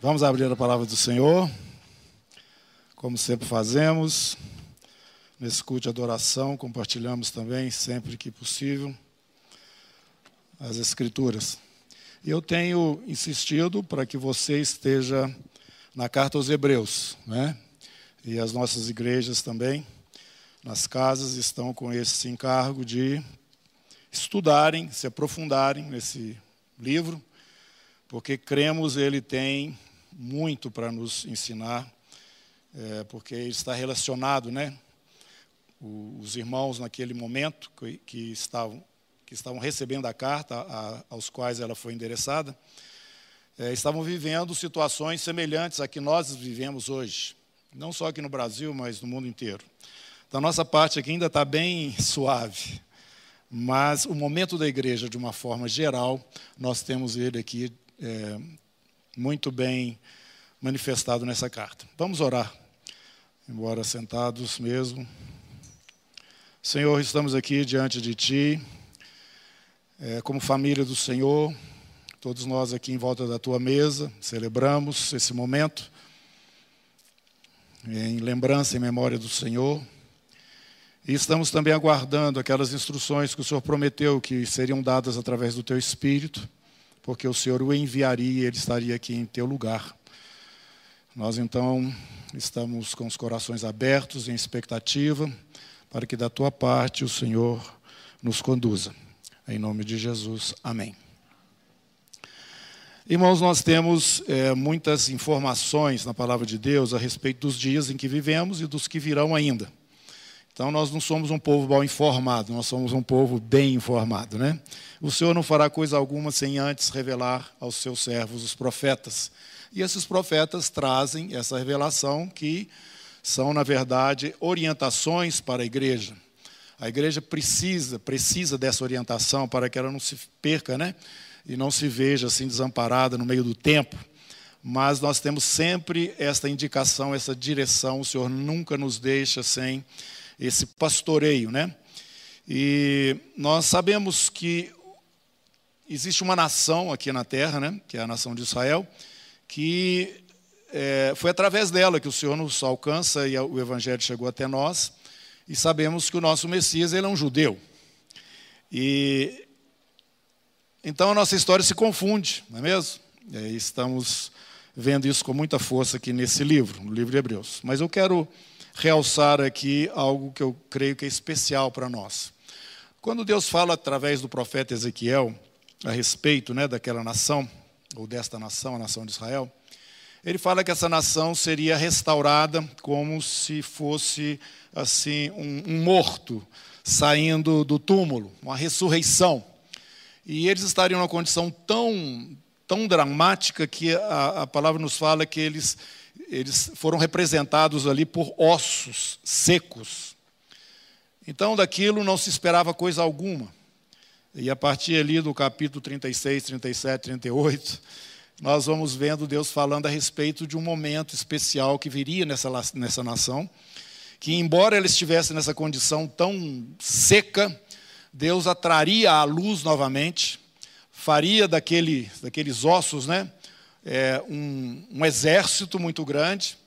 Vamos abrir a palavra do Senhor, como sempre fazemos. Nesse culto de adoração, compartilhamos também, sempre que possível, as Escrituras. E eu tenho insistido para que você esteja na carta aos Hebreus, né? E as nossas igrejas também, nas casas, estão com esse encargo de estudarem, se aprofundarem nesse livro, porque cremos ele tem muito para nos ensinar, é, porque está relacionado, né? Os irmãos naquele momento que, que estavam que estavam recebendo a carta a, aos quais ela foi endereçada, é, estavam vivendo situações semelhantes a que nós vivemos hoje, não só aqui no Brasil, mas no mundo inteiro. Da nossa parte aqui ainda está bem suave, mas o momento da igreja, de uma forma geral, nós temos ele aqui é, muito bem manifestado nessa carta. Vamos orar, embora sentados mesmo. Senhor, estamos aqui diante de Ti, é, como família do Senhor, todos nós aqui em volta da Tua mesa, celebramos esse momento, em lembrança e memória do Senhor. E estamos também aguardando aquelas instruções que o Senhor prometeu que seriam dadas através do Teu Espírito porque o Senhor o enviaria e ele estaria aqui em teu lugar. Nós então estamos com os corações abertos, em expectativa, para que da tua parte o Senhor nos conduza. Em nome de Jesus, amém. Irmãos, nós temos é, muitas informações na palavra de Deus a respeito dos dias em que vivemos e dos que virão ainda. Então, nós não somos um povo mal informado, nós somos um povo bem informado, né? O Senhor não fará coisa alguma sem antes revelar aos seus servos, os profetas. E esses profetas trazem essa revelação que são, na verdade, orientações para a igreja. A igreja precisa, precisa dessa orientação para que ela não se perca, né? E não se veja assim desamparada no meio do tempo. Mas nós temos sempre esta indicação, essa direção. O Senhor nunca nos deixa sem esse pastoreio, né? E nós sabemos que existe uma nação aqui na terra, né? Que é a nação de Israel, que é, foi através dela que o Senhor nos alcança e o Evangelho chegou até nós. E sabemos que o nosso Messias ele é um judeu. E então a nossa história se confunde, não é mesmo? E estamos vendo isso com muita força aqui nesse livro, no livro de Hebreus. Mas eu quero realçar aqui algo que eu creio que é especial para nós. Quando Deus fala através do profeta Ezequiel a respeito né, daquela nação, ou desta nação, a nação de Israel, ele fala que essa nação seria restaurada como se fosse assim um, um morto saindo do túmulo, uma ressurreição. E eles estariam numa condição tão, tão dramática que a, a palavra nos fala que eles eles foram representados ali por ossos secos. Então, daquilo não se esperava coisa alguma. E a partir ali do capítulo 36, 37, 38, nós vamos vendo Deus falando a respeito de um momento especial que viria nessa, nessa nação, que, embora ela estivesse nessa condição tão seca, Deus atraria à luz novamente, faria daquele, daqueles ossos, né? É, um, um, exército muito grande.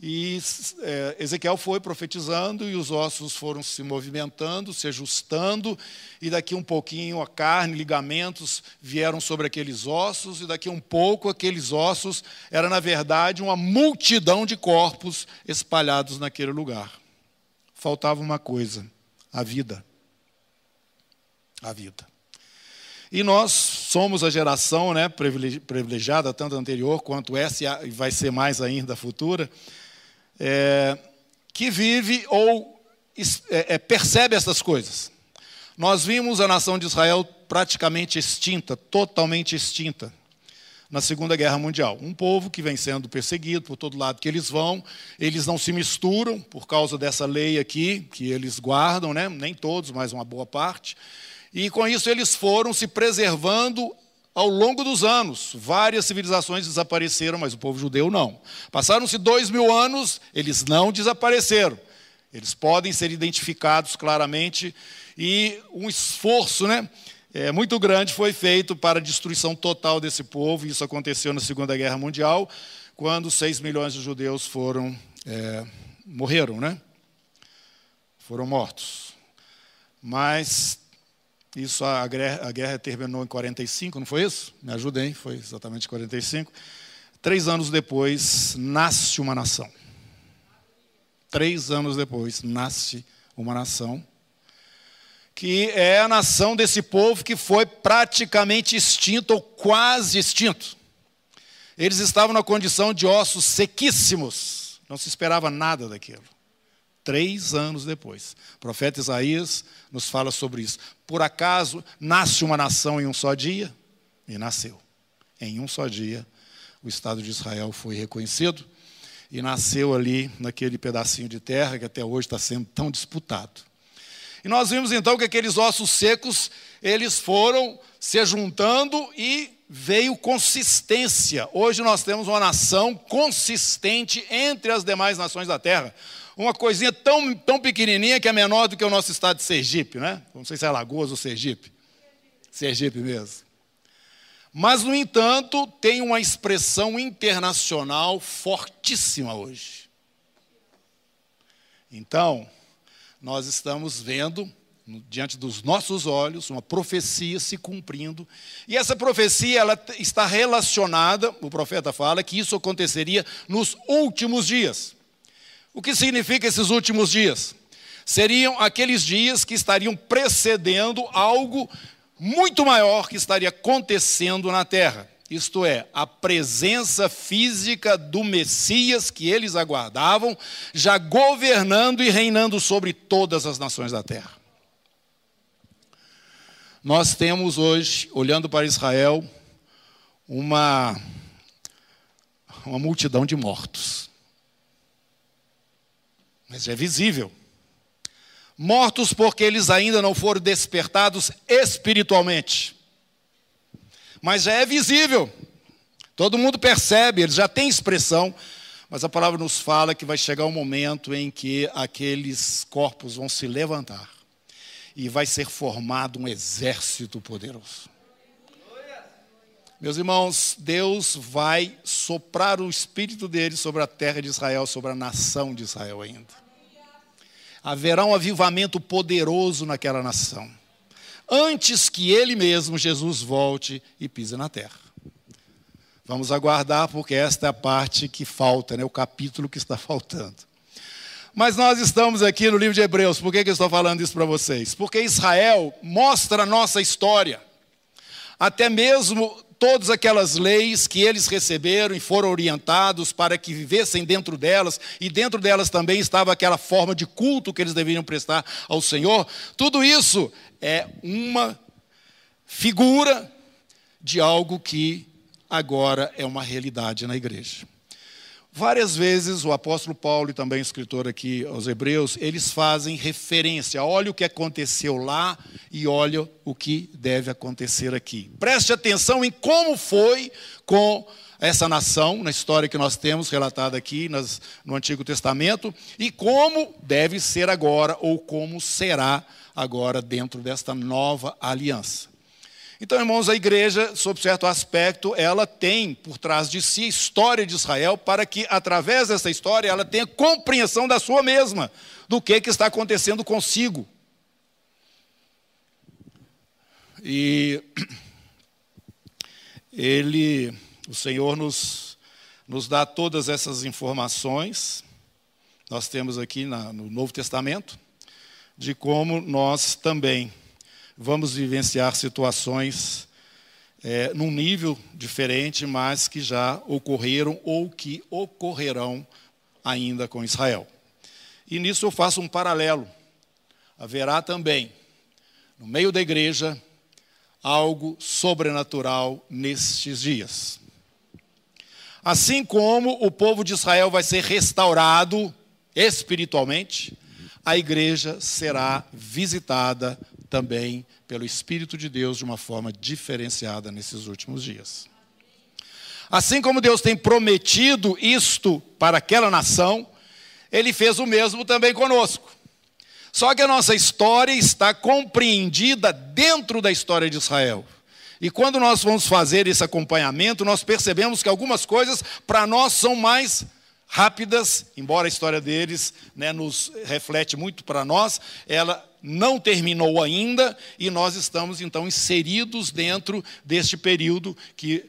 E é, Ezequiel foi profetizando e os ossos foram se movimentando, se ajustando, e daqui um pouquinho a carne, ligamentos vieram sobre aqueles ossos, e daqui um pouco aqueles ossos era na verdade uma multidão de corpos espalhados naquele lugar. Faltava uma coisa: a vida. A vida. E nós somos a geração né, privilegiada, tanto anterior quanto essa, e vai ser mais ainda futura, é, que vive ou é, é, percebe essas coisas. Nós vimos a nação de Israel praticamente extinta, totalmente extinta, na Segunda Guerra Mundial. Um povo que vem sendo perseguido por todo lado que eles vão, eles não se misturam por causa dessa lei aqui, que eles guardam, né? nem todos, mas uma boa parte. E com isso eles foram se preservando ao longo dos anos. Várias civilizações desapareceram, mas o povo judeu não. Passaram-se dois mil anos, eles não desapareceram. Eles podem ser identificados claramente e um esforço, né? é, muito grande foi feito para a destruição total desse povo. Isso aconteceu na Segunda Guerra Mundial, quando 6 milhões de judeus foram é, morreram, né? Foram mortos. Mas isso a guerra, a guerra terminou em 45, não foi isso? Me ajudem, foi exatamente 45. Três anos depois nasce uma nação. Três anos depois nasce uma nação que é a nação desse povo que foi praticamente extinto ou quase extinto. Eles estavam na condição de ossos sequíssimos, não se esperava nada daquilo. Três anos depois, o profeta Isaías nos fala sobre isso. Por acaso nasce uma nação em um só dia? E nasceu. Em um só dia, o Estado de Israel foi reconhecido e nasceu ali naquele pedacinho de terra que até hoje está sendo tão disputado. E nós vimos então que aqueles ossos secos, eles foram se juntando e veio consistência. Hoje nós temos uma nação consistente entre as demais nações da terra. Uma coisinha tão, tão pequenininha que é menor do que o nosso estado de Sergipe, né? Não sei se é Alagoas ou Sergipe. Sergipe mesmo. Mas, no entanto, tem uma expressão internacional fortíssima hoje. Então, nós estamos vendo, diante dos nossos olhos, uma profecia se cumprindo. E essa profecia ela está relacionada, o profeta fala, que isso aconteceria nos últimos dias. O que significa esses últimos dias? Seriam aqueles dias que estariam precedendo algo muito maior que estaria acontecendo na terra isto é, a presença física do Messias que eles aguardavam, já governando e reinando sobre todas as nações da terra. Nós temos hoje, olhando para Israel, uma, uma multidão de mortos. Mas é visível. Mortos porque eles ainda não foram despertados espiritualmente mas já é visível. Todo mundo percebe, ele já tem expressão, mas a palavra nos fala que vai chegar um momento em que aqueles corpos vão se levantar e vai ser formado um exército poderoso. Meus irmãos, Deus vai soprar o espírito dele sobre a terra de Israel, sobre a nação de Israel ainda. Haverá um avivamento poderoso naquela nação antes que ele mesmo, Jesus, volte e pise na terra. Vamos aguardar, porque esta é a parte que falta, né? o capítulo que está faltando. Mas nós estamos aqui no livro de Hebreus, por que, que eu estou falando isso para vocês? Porque Israel mostra a nossa história. Até mesmo todas aquelas leis que eles receberam e foram orientados para que vivessem dentro delas, e dentro delas também estava aquela forma de culto que eles deveriam prestar ao Senhor, tudo isso é uma figura de algo que agora é uma realidade na igreja. Várias vezes o apóstolo Paulo e também escritor aqui aos Hebreus, eles fazem referência. Olha o que aconteceu lá e olha o que deve acontecer aqui. Preste atenção em como foi com essa nação, na história que nós temos relatada aqui nas, no Antigo Testamento, e como deve ser agora, ou como será agora dentro desta nova aliança. Então, irmãos, a igreja, sob certo aspecto, ela tem por trás de si a história de Israel, para que, através dessa história, ela tenha compreensão da sua mesma, do que, que está acontecendo consigo. E ele, o Senhor nos, nos dá todas essas informações, nós temos aqui na, no Novo Testamento, de como nós também vamos vivenciar situações é, num nível diferente, mas que já ocorreram ou que ocorrerão ainda com Israel. E nisso eu faço um paralelo. Haverá também, no meio da igreja, algo sobrenatural nestes dias. Assim como o povo de Israel vai ser restaurado espiritualmente, a igreja será visitada também pelo Espírito de Deus de uma forma diferenciada nesses últimos dias. Assim como Deus tem prometido isto para aquela nação, Ele fez o mesmo também conosco. Só que a nossa história está compreendida dentro da história de Israel. E quando nós vamos fazer esse acompanhamento, nós percebemos que algumas coisas para nós são mais rápidas, embora a história deles né, nos reflete muito para nós, ela não terminou ainda e nós estamos então inseridos dentro deste período que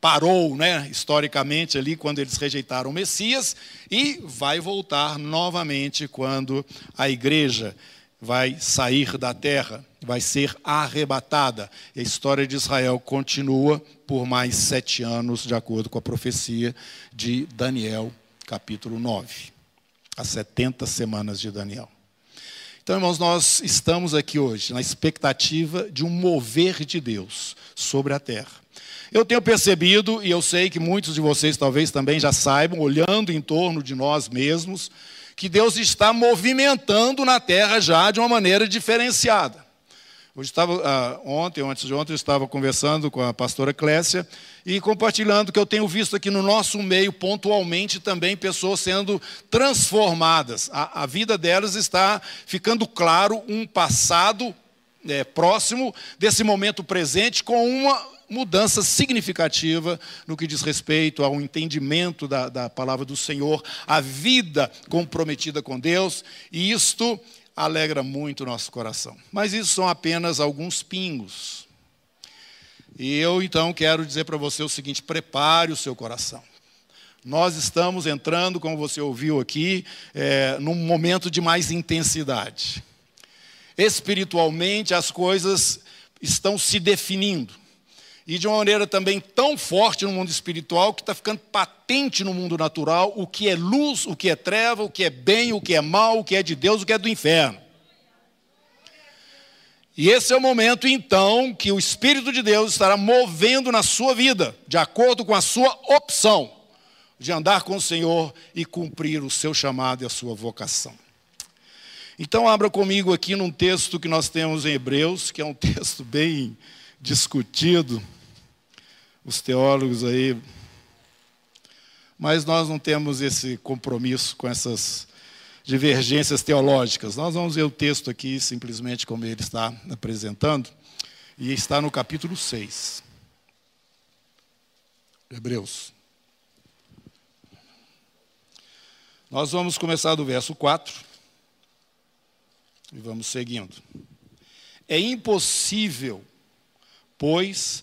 parou, né, historicamente ali quando eles rejeitaram o Messias e vai voltar novamente quando a igreja vai sair da terra, vai ser arrebatada. A história de Israel continua por mais sete anos, de acordo com a profecia de Daniel, capítulo 9. As 70 semanas de Daniel. Então, irmãos, nós estamos aqui hoje na expectativa de um mover de Deus sobre a terra. Eu tenho percebido, e eu sei que muitos de vocês talvez também já saibam, olhando em torno de nós mesmos, que Deus está movimentando na terra já de uma maneira diferenciada. Hoje estava, ah, ontem, antes de ontem, eu estava conversando com a pastora Clécia e compartilhando que eu tenho visto aqui no nosso meio, pontualmente, também pessoas sendo transformadas. A, a vida delas está ficando claro um passado é, próximo desse momento presente com uma mudança significativa no que diz respeito ao entendimento da, da palavra do Senhor, a vida comprometida com Deus, e isto alegra muito o nosso coração. Mas isso são apenas alguns pingos. E eu então quero dizer para você o seguinte: prepare o seu coração. Nós estamos entrando, como você ouviu aqui, é, num momento de mais intensidade. Espiritualmente, as coisas estão se definindo e de uma maneira também tão forte no mundo espiritual que está ficando patente no mundo natural o que é luz, o que é treva, o que é bem, o que é mal, o que é de Deus, o que é do inferno. E esse é o momento, então, que o Espírito de Deus estará movendo na sua vida, de acordo com a sua opção de andar com o Senhor e cumprir o seu chamado e a sua vocação. Então, abra comigo aqui num texto que nós temos em Hebreus, que é um texto bem discutido os teólogos aí. Mas nós não temos esse compromisso com essas divergências teológicas. Nós vamos ver o texto aqui simplesmente como ele está apresentando, e está no capítulo 6. Hebreus. Nós vamos começar do verso 4 e vamos seguindo. É impossível, pois,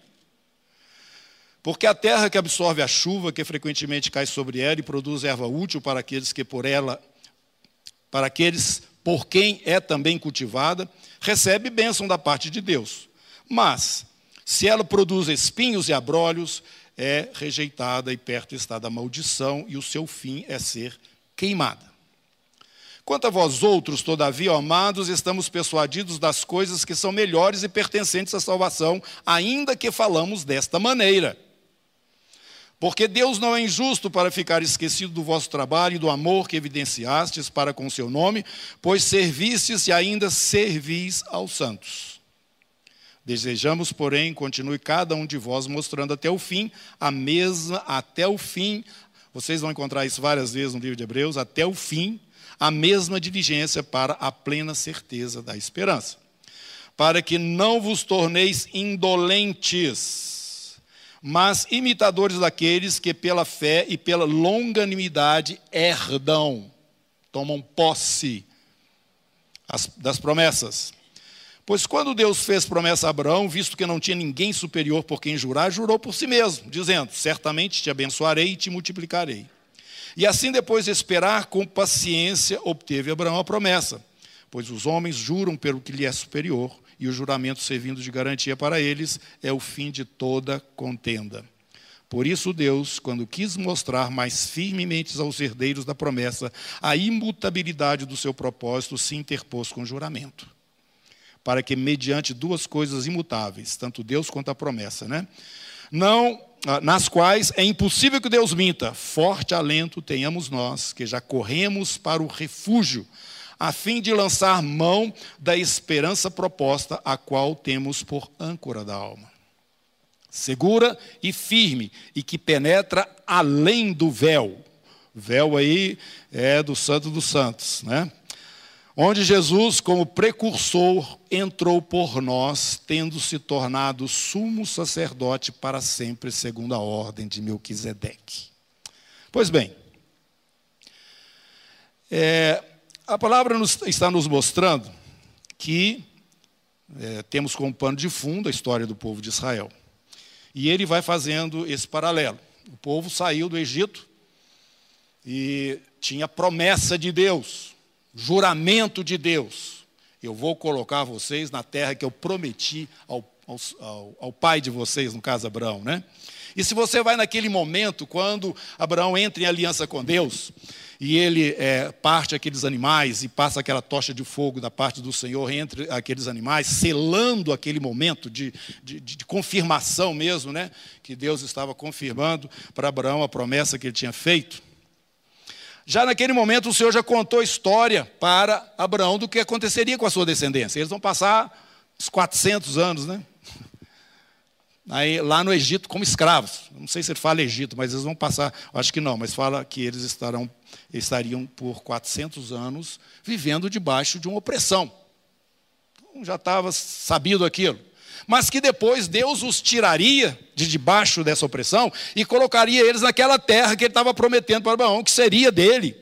Porque a terra que absorve a chuva, que frequentemente cai sobre ela e produz erva útil para aqueles que por ela, para aqueles por quem é também cultivada, recebe bênção da parte de Deus. Mas, se ela produz espinhos e abrolhos, é rejeitada e perto está da maldição, e o seu fim é ser queimada. Quanto a vós outros, todavia, amados, estamos persuadidos das coisas que são melhores e pertencentes à salvação, ainda que falamos desta maneira. Porque Deus não é injusto para ficar esquecido do vosso trabalho e do amor que evidenciastes para com o seu nome, pois servistes e ainda servis aos santos. Desejamos, porém, continue cada um de vós mostrando até o fim a mesma, até o fim, vocês vão encontrar isso várias vezes no livro de Hebreus, até o fim, a mesma diligência para a plena certeza da esperança. Para que não vos torneis indolentes, mas imitadores daqueles que pela fé e pela longanimidade herdam, tomam posse das promessas. Pois quando Deus fez promessa a Abraão, visto que não tinha ninguém superior por quem jurar, jurou por si mesmo, dizendo: Certamente te abençoarei e te multiplicarei. E assim, depois de esperar com paciência, obteve Abraão a promessa. Pois os homens juram pelo que lhe é superior, e o juramento servindo de garantia para eles é o fim de toda contenda. Por isso, Deus, quando quis mostrar mais firmemente aos herdeiros da promessa a imutabilidade do seu propósito, se interpôs com juramento. para que, mediante duas coisas imutáveis, tanto Deus quanto a promessa, né? Não, ah, nas quais é impossível que Deus minta, forte alento tenhamos nós, que já corremos para o refúgio, a fim de lançar mão da esperança proposta, a qual temos por âncora da alma. Segura e firme, e que penetra além do véu. Véu aí é do Santo dos Santos, né? onde Jesus, como precursor, entrou por nós, tendo se tornado sumo sacerdote para sempre, segundo a ordem de Melquisedeque. Pois bem, é, a palavra nos, está nos mostrando que é, temos como pano de fundo a história do povo de Israel. E ele vai fazendo esse paralelo. O povo saiu do Egito e tinha promessa de Deus juramento de Deus: eu vou colocar vocês na terra que eu prometi ao, ao, ao pai de vocês, no caso Abraão, né? E se você vai naquele momento, quando Abraão entra em aliança com Deus, e ele é, parte aqueles animais e passa aquela tocha de fogo da parte do Senhor entre aqueles animais, selando aquele momento de, de, de confirmação mesmo, né? Que Deus estava confirmando para Abraão a promessa que ele tinha feito. Já naquele momento, o Senhor já contou história para Abraão do que aconteceria com a sua descendência. Eles vão passar uns 400 anos, né? Aí, lá no Egito como escravos. Não sei se ele fala Egito, mas eles vão passar, acho que não, mas fala que eles estarão, estariam por 400 anos vivendo debaixo de uma opressão. Então, já estava sabido aquilo mas que depois Deus os tiraria de debaixo dessa opressão e colocaria eles naquela terra que ele estava prometendo para Abraão, que seria dele.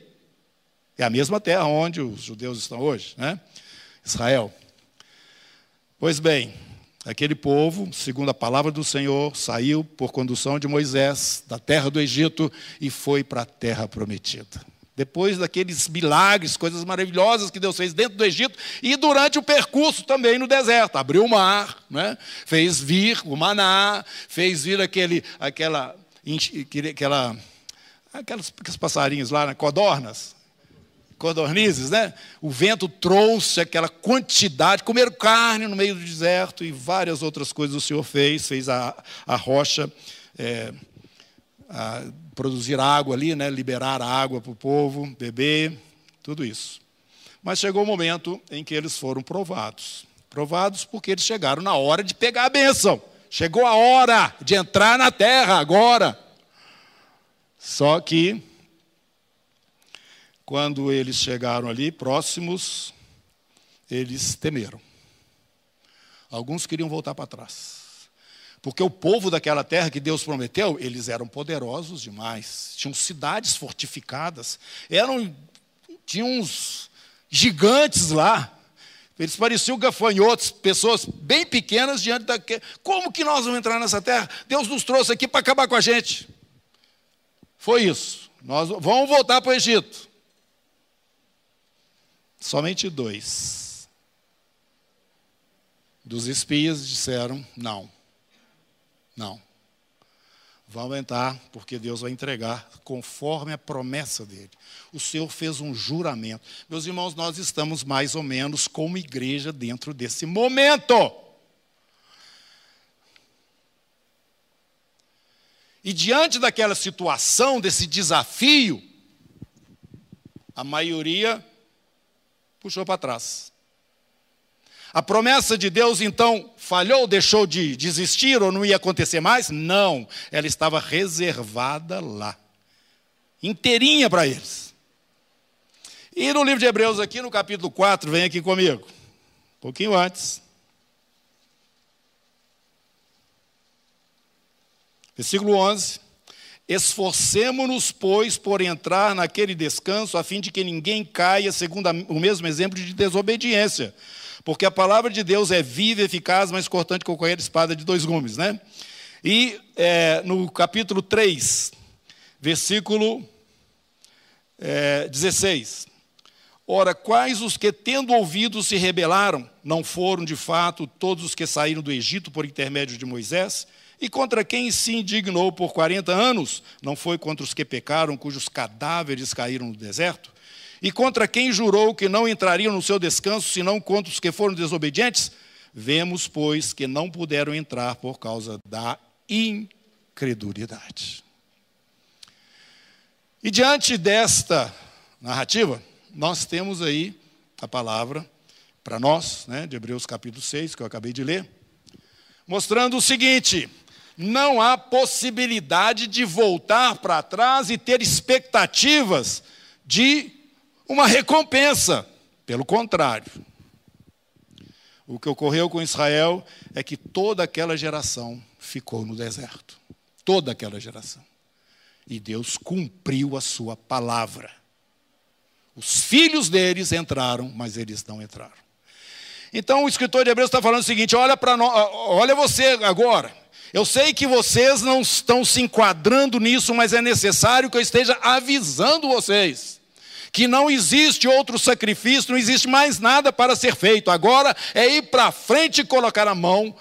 É a mesma terra onde os judeus estão hoje, né? Israel. Pois bem, aquele povo, segundo a palavra do Senhor, saiu por condução de Moisés da terra do Egito e foi para a terra prometida depois daqueles milagres, coisas maravilhosas que Deus fez dentro do Egito e durante o percurso também no deserto. Abriu o mar, né? fez vir o maná, fez vir aquele, aquela, aquela, aquelas, aqueles passarinhos lá, né? codornas, codornizes, né? O vento trouxe aquela quantidade, comeram carne no meio do deserto e várias outras coisas o Senhor fez, fez a, a rocha. É, a produzir água ali, né, liberar água para o povo, beber, tudo isso. Mas chegou o momento em que eles foram provados. Provados porque eles chegaram na hora de pegar a bênção. Chegou a hora de entrar na terra agora. Só que, quando eles chegaram ali próximos, eles temeram. Alguns queriam voltar para trás. Porque o povo daquela terra que Deus prometeu, eles eram poderosos demais. Tinham cidades fortificadas. Eram, tinham uns gigantes lá. Eles pareciam gafanhotos, pessoas bem pequenas diante da. Como que nós vamos entrar nessa terra? Deus nos trouxe aqui para acabar com a gente. Foi isso. Nós vamos voltar para o Egito. Somente dois dos espias disseram não. Não. Vai aumentar, porque Deus vai entregar conforme a promessa dele. O Senhor fez um juramento. Meus irmãos, nós estamos mais ou menos como igreja dentro desse momento. E diante daquela situação, desse desafio, a maioria puxou para trás. A promessa de Deus então falhou, deixou de, existir ou não ia acontecer mais? Não, ela estava reservada lá, inteirinha para eles. E no livro de Hebreus, aqui no capítulo 4, vem aqui comigo, um pouquinho antes. Versículo 11. Esforcemo-nos, pois, por entrar naquele descanso, a fim de que ninguém caia segundo o mesmo exemplo de desobediência porque a palavra de Deus é viva, eficaz, mais cortante que qualquer espada de dois gumes. Né? E é, no capítulo 3, versículo é, 16. Ora, quais os que, tendo ouvido, se rebelaram, não foram de fato todos os que saíram do Egito por intermédio de Moisés? E contra quem se indignou por 40 anos? Não foi contra os que pecaram, cujos cadáveres caíram no deserto? E contra quem jurou que não entrariam no seu descanso, senão contra os que foram desobedientes? Vemos, pois, que não puderam entrar por causa da incredulidade. E diante desta narrativa, nós temos aí a palavra para nós, né, de Hebreus capítulo 6, que eu acabei de ler, mostrando o seguinte: não há possibilidade de voltar para trás e ter expectativas de uma recompensa. Pelo contrário. O que ocorreu com Israel é que toda aquela geração ficou no deserto. Toda aquela geração. E Deus cumpriu a sua palavra. Os filhos deles entraram, mas eles não entraram. Então o escritor de Hebreus está falando o seguinte: olha para olha você agora. Eu sei que vocês não estão se enquadrando nisso, mas é necessário que eu esteja avisando vocês que não existe outro sacrifício, não existe mais nada para ser feito. Agora é ir para frente e colocar a mão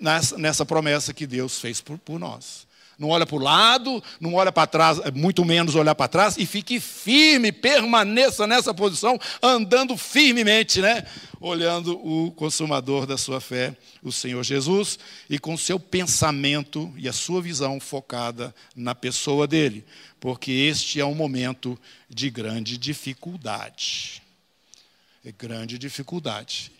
nessa, nessa promessa que Deus fez por, por nós. Não olha para o lado, não olha para trás, muito menos olhar para trás, e fique firme, permaneça nessa posição, andando firmemente, né? Olhando o consumador da sua fé, o Senhor Jesus, e com seu pensamento e a sua visão focada na pessoa dele, porque este é um momento de grande dificuldade. É grande dificuldade.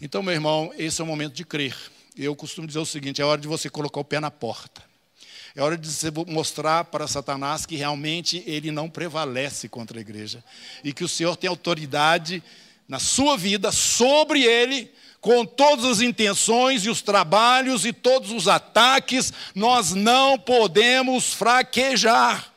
Então, meu irmão, esse é o momento de crer. Eu costumo dizer o seguinte: é hora de você colocar o pé na porta. É hora de você mostrar para Satanás que realmente ele não prevalece contra a igreja. E que o Senhor tem autoridade na sua vida sobre ele, com todas as intenções e os trabalhos e todos os ataques, nós não podemos fraquejar.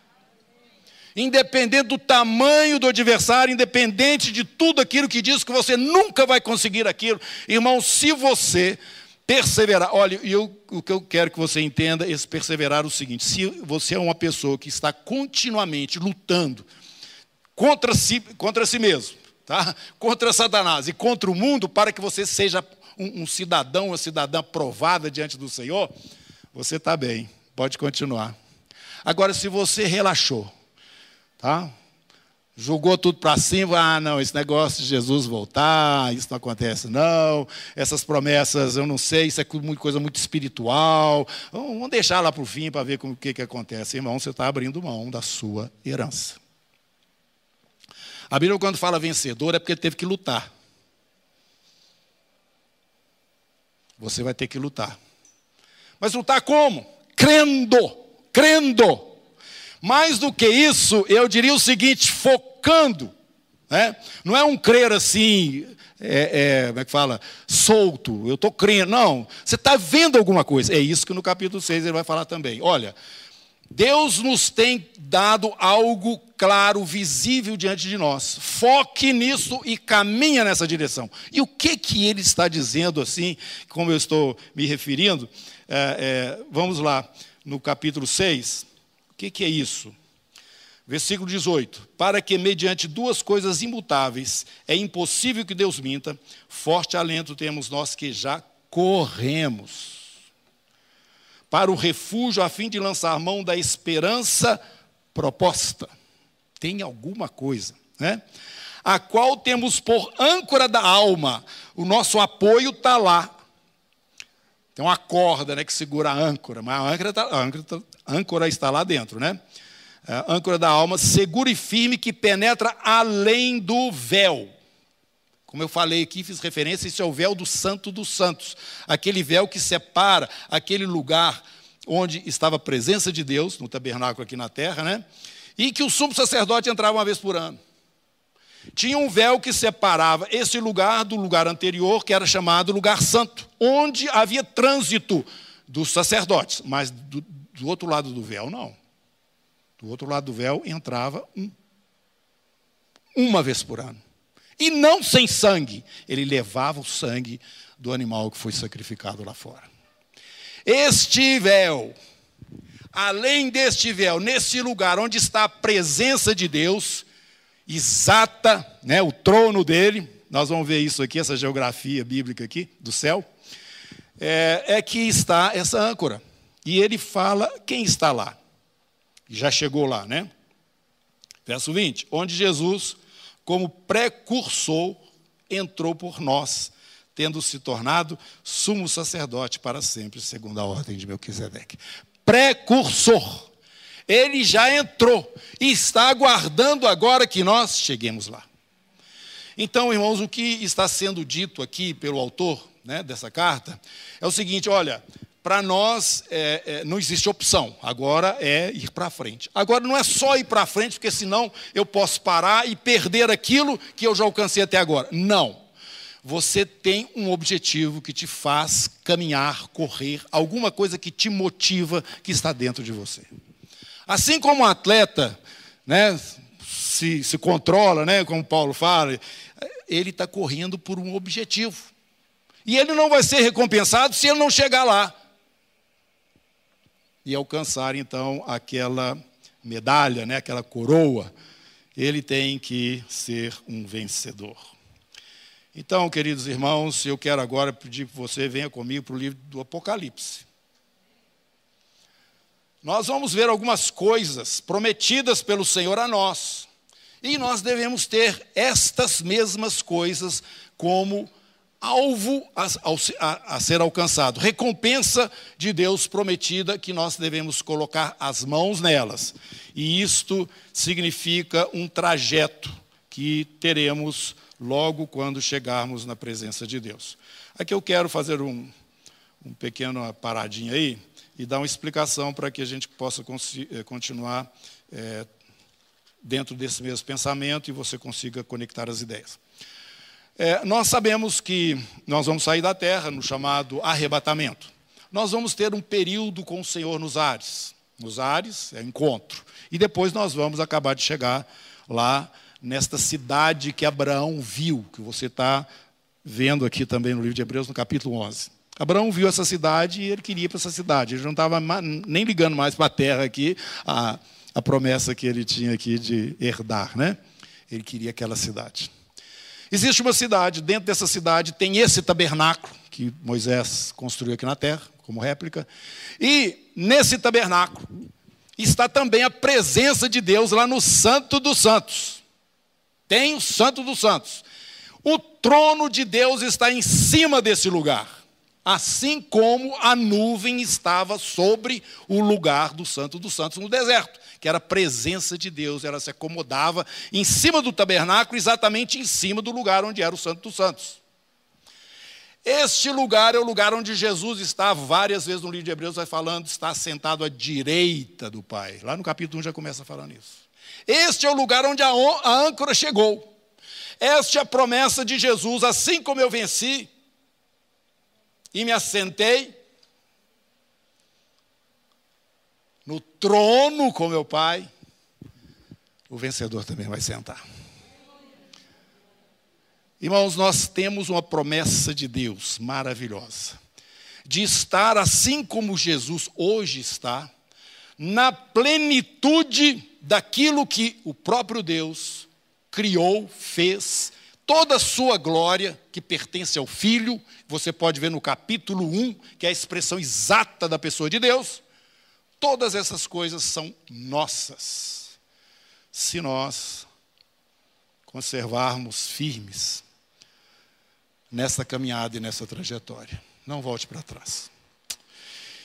Independente do tamanho do adversário, independente de tudo aquilo que diz que você nunca vai conseguir aquilo, irmão, se você Perseverar. Olha, eu, o que eu quero que você entenda, esse perseverar é o seguinte: se você é uma pessoa que está continuamente lutando contra si, contra si mesmo, tá? contra Satanás e contra o mundo, para que você seja um, um cidadão, uma cidadã provada diante do Senhor, você está bem, pode continuar. Agora, se você relaxou, tá? Jogou tudo para cima, ah, não, esse negócio de Jesus voltar, isso não acontece, não. Essas promessas, eu não sei, isso é coisa muito espiritual. Vamos deixar lá para o fim para ver o que, que acontece. Irmão, você está abrindo mão da sua herança. A Bíblia, quando fala vencedor, é porque ele teve que lutar. Você vai ter que lutar. Mas lutar como? Crendo, crendo. Mais do que isso, eu diria o seguinte: focando. Né? Não é um crer assim, é, é, como é que fala? Solto, eu estou crendo. Não, você está vendo alguma coisa. É isso que no capítulo 6 ele vai falar também. Olha, Deus nos tem dado algo claro, visível diante de nós. Foque nisso e caminha nessa direção. E o que, que ele está dizendo assim, como eu estou me referindo? É, é vamos lá, no capítulo 6. O que, que é isso? Versículo 18: Para que, mediante duas coisas imutáveis, é impossível que Deus minta, forte alento temos nós que já corremos para o refúgio, a fim de lançar mão da esperança proposta. Tem alguma coisa, né? A qual temos por âncora da alma, o nosso apoio está lá. Tem uma corda né, que segura a âncora, mas a âncora, tá, a âncora, tá, âncora está lá dentro, né? É, âncora da alma, segura e firme que penetra além do véu. Como eu falei aqui, fiz referência, esse é o véu do Santo dos Santos, aquele véu que separa aquele lugar onde estava a presença de Deus, no tabernáculo aqui na terra, né? E que o sumo sacerdote entrava uma vez por ano. Tinha um véu que separava esse lugar do lugar anterior, que era chamado lugar santo, onde havia trânsito dos sacerdotes, mas do, do outro lado do véu, não. Do outro lado do véu entrava um. Uma vez por ano. E não sem sangue. Ele levava o sangue do animal que foi sacrificado lá fora. Este véu, além deste véu, nesse lugar onde está a presença de Deus, exata, né, o trono dele, nós vamos ver isso aqui, essa geografia bíblica aqui do céu, é, é que está essa âncora. E ele fala quem está lá. Já chegou lá, né? Verso 20: Onde Jesus como precursor, entrou por nós, tendo se tornado sumo sacerdote para sempre, segundo a ordem de Melquisedeque. Precursor. Ele já entrou e está aguardando agora que nós cheguemos lá. Então, irmãos, o que está sendo dito aqui pelo autor né, dessa carta é o seguinte: olha, para nós é, é, não existe opção, agora é ir para frente. Agora não é só ir para frente, porque senão eu posso parar e perder aquilo que eu já alcancei até agora. Não. Você tem um objetivo que te faz caminhar, correr, alguma coisa que te motiva, que está dentro de você. Assim como um atleta né, se, se controla, né, como Paulo fala, ele está correndo por um objetivo. E ele não vai ser recompensado se ele não chegar lá e alcançar então aquela medalha, né, aquela coroa, ele tem que ser um vencedor. Então, queridos irmãos, eu quero agora pedir que você venha comigo para o livro do Apocalipse. Nós vamos ver algumas coisas prometidas pelo Senhor a nós. E nós devemos ter estas mesmas coisas como alvo a, a, a, ser alcançado, recompensa de Deus prometida que nós devemos colocar as mãos nelas. E isto significa um trajeto que teremos logo quando chegarmos na presença de Deus. Aqui eu quero fazer um, um pequeno paradinha aí e dar uma explicação para que a gente possa eh, continuar é, dentro desse mesmo pensamento e você consiga conectar as ideias. É, nós sabemos que nós vamos sair da terra no chamado arrebatamento. Nós vamos ter um período com o Senhor nos ares. Nos ares é encontro. E depois nós vamos acabar de chegar lá nesta cidade que Abraão viu, que você está vendo aqui também no livro de Hebreus, no capítulo 11. Abraão viu essa cidade e ele queria ir para essa cidade. Ele não estava nem ligando mais para a terra aqui, a, a promessa que ele tinha aqui de herdar, né? Ele queria aquela cidade. Existe uma cidade, dentro dessa cidade tem esse tabernáculo que Moisés construiu aqui na terra, como réplica, e nesse tabernáculo está também a presença de Deus lá no Santo dos Santos. Tem o Santo dos Santos. O trono de Deus está em cima desse lugar, assim como a nuvem estava sobre o lugar do Santo dos Santos no deserto que era a presença de Deus, ela se acomodava em cima do tabernáculo, exatamente em cima do lugar onde era o Santo dos Santos. Este lugar é o lugar onde Jesus está, várias vezes no livro de Hebreus vai falando, está sentado à direita do Pai. Lá no capítulo 1 já começa falando isso. Este é o lugar onde a âncora chegou. Esta é a promessa de Jesus, assim como eu venci e me assentei no trono com meu Pai, o vencedor também vai sentar. Irmãos, nós temos uma promessa de Deus maravilhosa, de estar assim como Jesus hoje está, na plenitude daquilo que o próprio Deus criou, fez, toda a sua glória que pertence ao Filho, você pode ver no capítulo 1, que é a expressão exata da pessoa de Deus, Todas essas coisas são nossas, se nós conservarmos firmes nessa caminhada e nessa trajetória. Não volte para trás.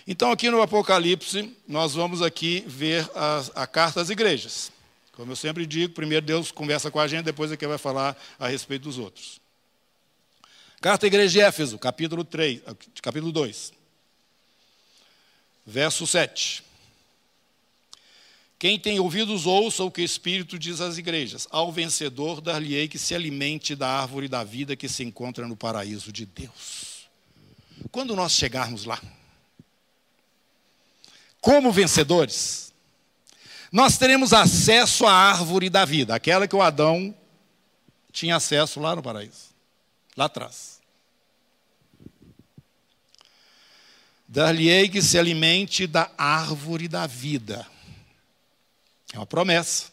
Então, aqui no Apocalipse, nós vamos aqui ver a, a carta às igrejas. Como eu sempre digo, primeiro Deus conversa com a gente, depois é que vai falar a respeito dos outros. Carta à igreja de Éfeso, capítulo 3, capítulo 2. Verso 7. Quem tem ouvidos, ouça o que o Espírito diz às igrejas. Ao vencedor, dar-lhe-ei que se alimente da árvore da vida que se encontra no paraíso de Deus. Quando nós chegarmos lá, como vencedores, nós teremos acesso à árvore da vida, aquela que o Adão tinha acesso lá no paraíso, lá atrás. Dar-lhe-ei que se alimente da árvore da vida. É uma promessa.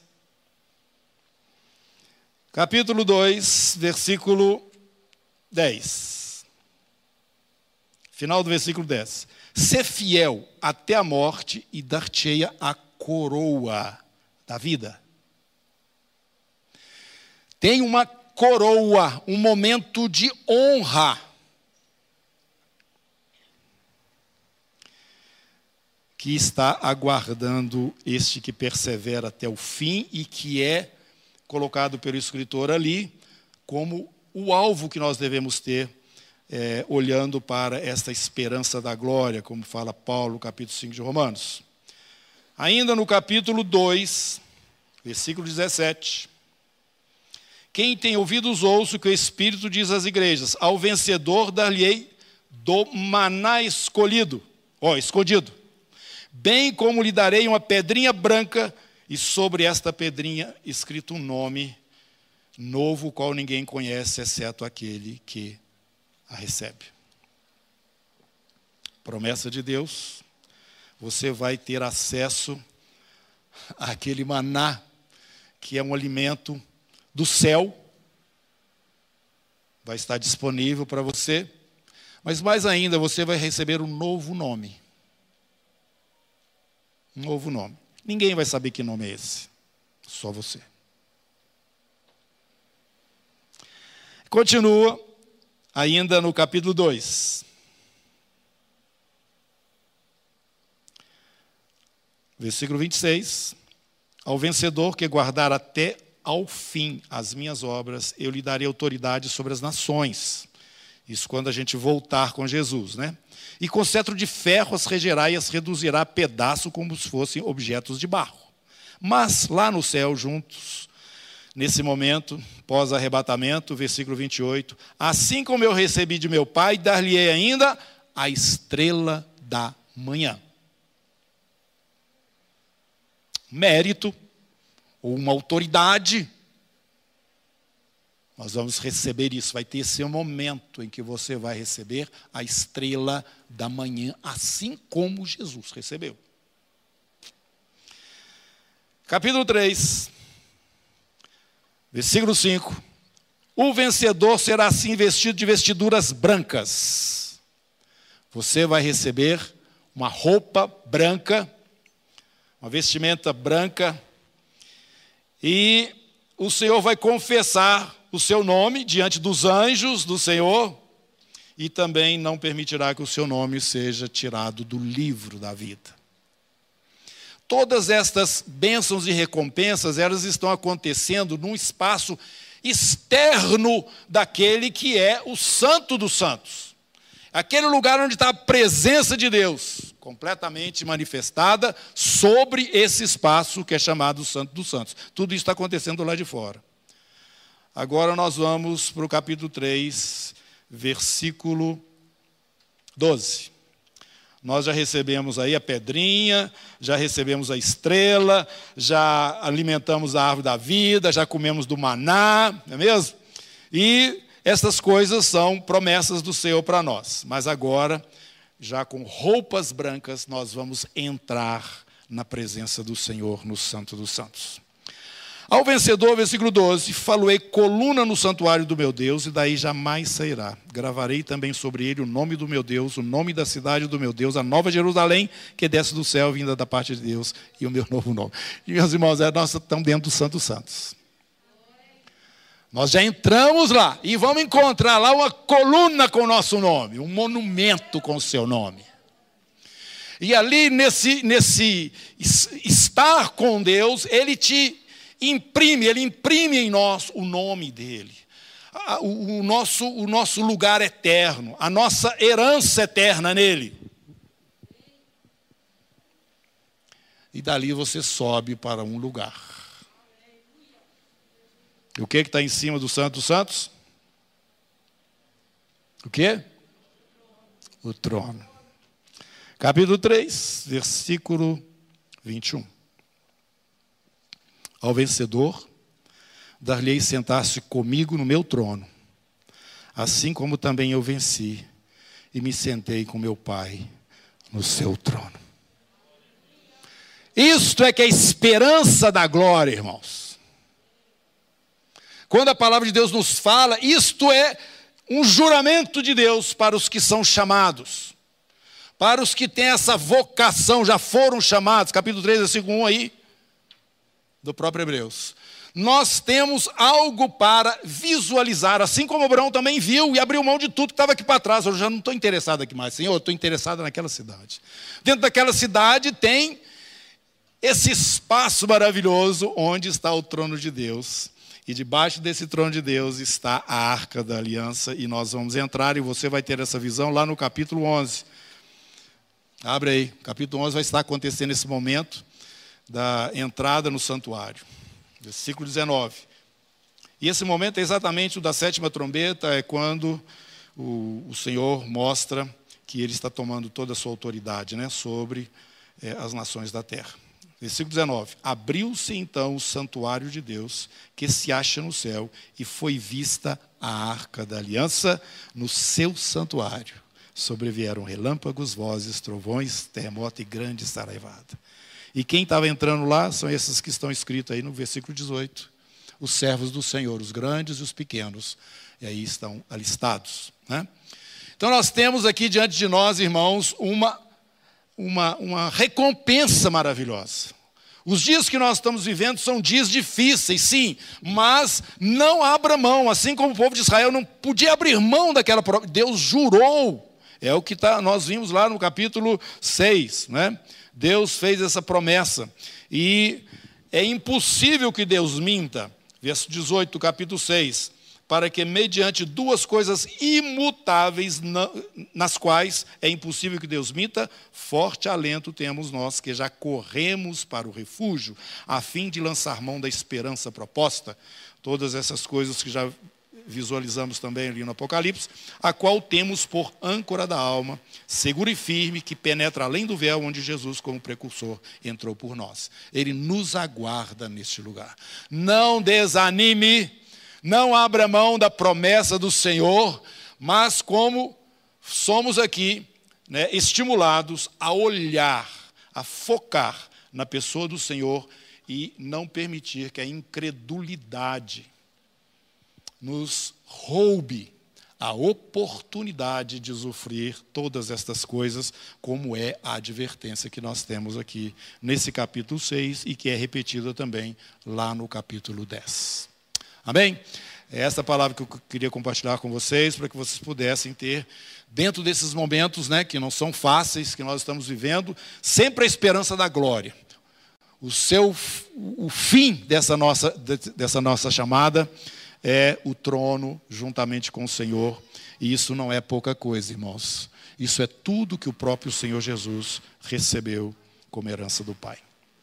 Capítulo 2, versículo 10. Final do versículo 10. Ser fiel até a morte e dar-te-eia a coroa da vida. tem uma coroa, um momento de honra. Que está aguardando este que persevera até o fim e que é colocado pelo escritor ali como o alvo que nós devemos ter, é, olhando para esta esperança da glória, como fala Paulo, capítulo 5 de Romanos. Ainda no capítulo 2, versículo 17. Quem tem ouvidos, ouça o que o Espírito diz às igrejas. Ao vencedor dar-lhe-ei do maná escolhido, ó, escondido. Bem como lhe darei uma pedrinha branca, e sobre esta pedrinha escrito um nome novo, qual ninguém conhece, exceto aquele que a recebe. Promessa de Deus, você vai ter acesso àquele maná, que é um alimento do céu, vai estar disponível para você, mas mais ainda, você vai receber um novo nome. Um novo nome. Ninguém vai saber que nome é esse, só você. Continua ainda no capítulo 2. Versículo 26. Ao vencedor que guardar até ao fim as minhas obras, eu lhe darei autoridade sobre as nações. Isso quando a gente voltar com Jesus, né? E com cetro de ferro as regerá e as reduzirá a pedaço como se fossem objetos de barro. Mas lá no céu, juntos, nesse momento, pós-arrebatamento, versículo 28, assim como eu recebi de meu Pai, dar-lhe-ei ainda a estrela da manhã. Mérito ou uma autoridade, nós vamos receber isso. Vai ter esse momento em que você vai receber a estrela da manhã, assim como Jesus recebeu. Capítulo 3, versículo 5. O vencedor será assim vestido de vestiduras brancas. Você vai receber uma roupa branca, uma vestimenta branca, e o Senhor vai confessar o seu nome diante dos anjos do Senhor e também não permitirá que o seu nome seja tirado do livro da vida. Todas estas bênçãos e recompensas, elas estão acontecendo num espaço externo daquele que é o santo dos santos. Aquele lugar onde está a presença de Deus completamente manifestada sobre esse espaço que é chamado Santo dos Santos. Tudo isso está acontecendo lá de fora. Agora nós vamos para o capítulo 3, versículo 12. Nós já recebemos aí a pedrinha, já recebemos a estrela, já alimentamos a árvore da vida, já comemos do maná, não é mesmo? E essas coisas são promessas do Senhor para nós. Mas agora já com roupas brancas, nós vamos entrar na presença do Senhor no Santo dos Santos. Ao vencedor, versículo 12: Faloei coluna no santuário do meu Deus, e daí jamais sairá. Gravarei também sobre ele o nome do meu Deus, o nome da cidade do meu Deus, a nova Jerusalém, que desce do céu, vinda da parte de Deus, e o meu novo nome. E meus irmãos, é, nós estamos dentro do Santo Santos. Nós já entramos lá e vamos encontrar lá uma coluna com o nosso nome, um monumento com o seu nome. E ali, nesse, nesse estar com Deus, Ele te imprime, Ele imprime em nós o nome dEle. O, o, nosso, o nosso lugar eterno, a nossa herança eterna nele. E dali você sobe para um lugar. E o que está em cima do Santo dos Santos? O que? O trono. Capítulo 3, versículo 21. Ao vencedor, dar-lhe sentar-se comigo no meu trono, assim como também eu venci e me sentei com meu Pai no seu trono. Isto é que é a esperança da glória, irmãos. Quando a palavra de Deus nos fala, isto é um juramento de Deus para os que são chamados, para os que têm essa vocação, já foram chamados, capítulo 3, versículo 1 aí, do próprio Hebreus. nós temos algo para visualizar, assim como Abraão também viu e abriu mão de tudo que estava aqui para trás. Eu já não estou interessado aqui mais, Senhor, eu estou interessado naquela cidade. Dentro daquela cidade tem esse espaço maravilhoso onde está o trono de Deus. E debaixo desse trono de Deus está a arca da aliança, e nós vamos entrar, e você vai ter essa visão lá no capítulo 11. Abre aí, capítulo 11 vai estar acontecendo esse momento da entrada no santuário versículo 19. E esse momento é exatamente o da sétima trombeta, é quando o, o Senhor mostra que ele está tomando toda a sua autoridade né, sobre é, as nações da terra. Versículo 19: Abriu-se então o santuário de Deus, que se acha no céu, e foi vista a arca da aliança no seu santuário. Sobrevieram relâmpagos, vozes, trovões, terremoto e grande saraivada. E quem estava entrando lá são esses que estão escritos aí no versículo 18. Os servos do Senhor, os grandes e os pequenos. E aí estão alistados. Né? Então nós temos aqui diante de nós, irmãos, uma, uma, uma recompensa maravilhosa. Os dias que nós estamos vivendo são dias difíceis, sim, mas não abra mão, assim como o povo de Israel não podia abrir mão daquela promessa. Deus jurou. É o que tá, nós vimos lá no capítulo 6, né? Deus fez essa promessa. E é impossível que Deus minta. Verso 18 do capítulo 6. Para que, mediante duas coisas imutáveis, nas quais é impossível que Deus minta, forte alento temos nós que já corremos para o refúgio, a fim de lançar mão da esperança proposta. Todas essas coisas que já visualizamos também ali no Apocalipse, a qual temos por âncora da alma, segura e firme, que penetra além do véu onde Jesus, como precursor, entrou por nós. Ele nos aguarda neste lugar. Não desanime, não abra mão da promessa do Senhor, mas como somos aqui né, estimulados a olhar, a focar na pessoa do Senhor e não permitir que a incredulidade nos roube a oportunidade de usufruir todas estas coisas, como é a advertência que nós temos aqui nesse capítulo 6 e que é repetida também lá no capítulo 10. Amém? É essa palavra que eu queria compartilhar com vocês, para que vocês pudessem ter, dentro desses momentos né, que não são fáceis, que nós estamos vivendo, sempre a esperança da glória. O, seu, o fim dessa nossa, dessa nossa chamada é o trono juntamente com o Senhor. E isso não é pouca coisa, irmãos. Isso é tudo que o próprio Senhor Jesus recebeu como herança do Pai.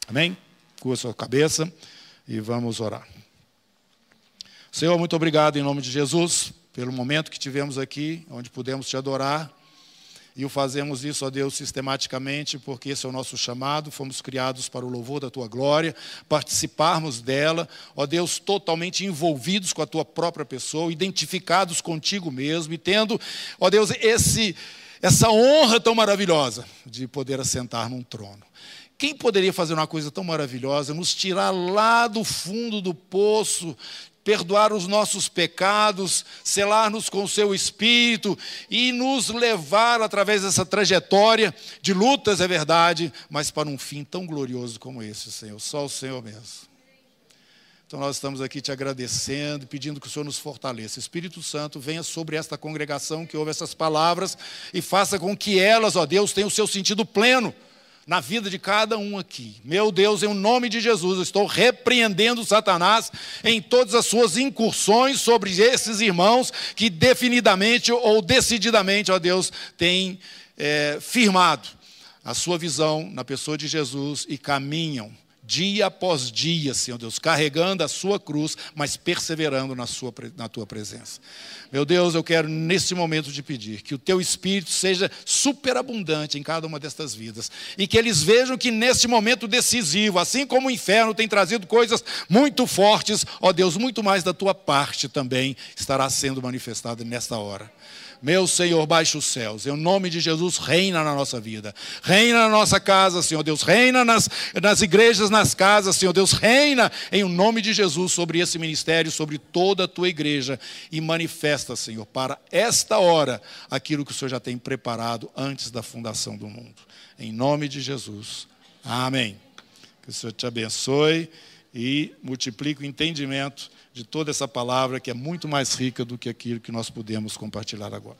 Amém? Curva sua cabeça e vamos orar. Senhor, muito obrigado em nome de Jesus pelo momento que tivemos aqui, onde pudemos te adorar. E o fazemos isso, ó Deus, sistematicamente, porque esse é o nosso chamado, fomos criados para o louvor da tua glória, participarmos dela, ó Deus, totalmente envolvidos com a tua própria pessoa, identificados contigo mesmo e tendo, ó Deus, esse, essa honra tão maravilhosa de poder assentar num trono. Quem poderia fazer uma coisa tão maravilhosa, nos tirar lá do fundo do poço, perdoar os nossos pecados, selar-nos com o seu espírito e nos levar através dessa trajetória de lutas, é verdade, mas para um fim tão glorioso como esse, Senhor. Só o Senhor mesmo. Então nós estamos aqui te agradecendo, pedindo que o Senhor nos fortaleça. Espírito Santo, venha sobre esta congregação que ouve essas palavras e faça com que elas, ó Deus, tenham o seu sentido pleno na vida de cada um aqui. Meu Deus, em nome de Jesus, eu estou repreendendo Satanás em todas as suas incursões sobre esses irmãos que definidamente ou decididamente, ó Deus, têm é, firmado a sua visão na pessoa de Jesus e caminham dia após dia, Senhor Deus, carregando a sua cruz, mas perseverando na, sua, na tua presença. Meu Deus, eu quero nesse momento te pedir que o teu espírito seja superabundante em cada uma destas vidas e que eles vejam que nesse momento decisivo, assim como o inferno tem trazido coisas muito fortes, ó Deus, muito mais da tua parte também estará sendo manifestado nesta hora. Meu Senhor, baixa os céus. Em nome de Jesus, reina na nossa vida. Reina na nossa casa, Senhor Deus. Reina nas, nas igrejas, nas casas, Senhor Deus. Reina em nome de Jesus sobre esse ministério, sobre toda a tua igreja. E manifesta, Senhor, para esta hora, aquilo que o Senhor já tem preparado antes da fundação do mundo. Em nome de Jesus. Amém. Que o Senhor te abençoe e multiplique o entendimento de toda essa palavra que é muito mais rica do que aquilo que nós podemos compartilhar agora.